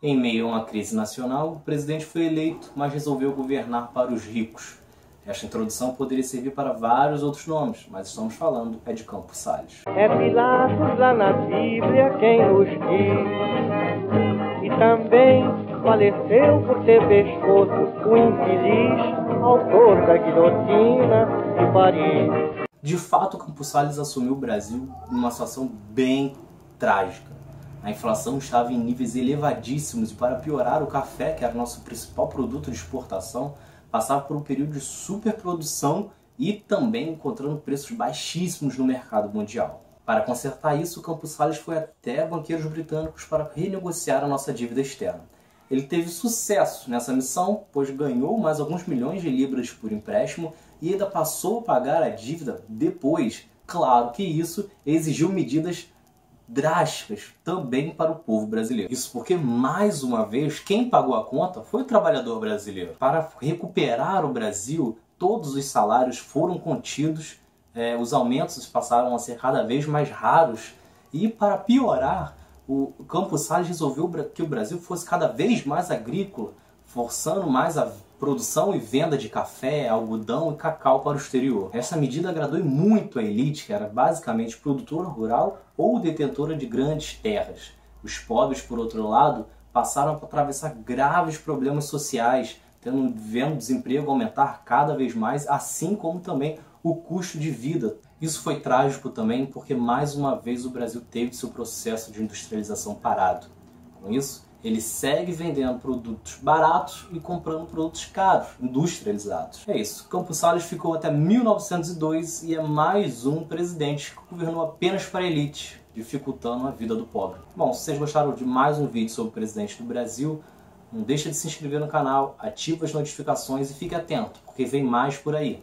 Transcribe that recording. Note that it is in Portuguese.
Em meio a uma crise nacional, o presidente foi eleito, mas resolveu governar para os ricos. Esta introdução poderia servir para vários outros nomes, mas estamos falando é de Campos Salles. É Pilatos lá na Bíblia quem nos diz, e também faleceu por ter pescoço o infeliz autor da guilhotina de Paris. De fato, Campos Salles assumiu o Brasil numa situação bem trágica. A inflação estava em níveis elevadíssimos e, para piorar, o café, que era nosso principal produto de exportação, passava por um período de superprodução e também encontrando preços baixíssimos no mercado mundial. Para consertar isso, Campos Salles foi até banqueiros britânicos para renegociar a nossa dívida externa. Ele teve sucesso nessa missão, pois ganhou mais alguns milhões de libras por empréstimo e ainda passou a pagar a dívida depois. Claro que isso exigiu medidas drásticas também para o povo brasileiro. Isso porque, mais uma vez, quem pagou a conta foi o trabalhador brasileiro. Para recuperar o Brasil, todos os salários foram contidos, é, os aumentos passaram a ser cada vez mais raros e, para piorar, o Campos Salles resolveu que o Brasil fosse cada vez mais agrícola, forçando mais a produção e venda de café, algodão e cacau para o exterior. Essa medida agradou muito a elite, que era basicamente produtora rural ou detentora de grandes terras. Os pobres, por outro lado, passaram a atravessar graves problemas sociais, tendo vendo o desemprego aumentar cada vez mais, assim como também o custo de vida. Isso foi trágico também porque mais uma vez o Brasil teve seu processo de industrialização parado. Com isso, ele segue vendendo produtos baratos e comprando produtos caros, industrializados. É isso. Campos Salles ficou até 1902 e é mais um presidente que governou apenas para a elite, dificultando a vida do pobre. Bom, se vocês gostaram de mais um vídeo sobre o presidente do Brasil, não deixe de se inscrever no canal, ative as notificações e fique atento, porque vem mais por aí.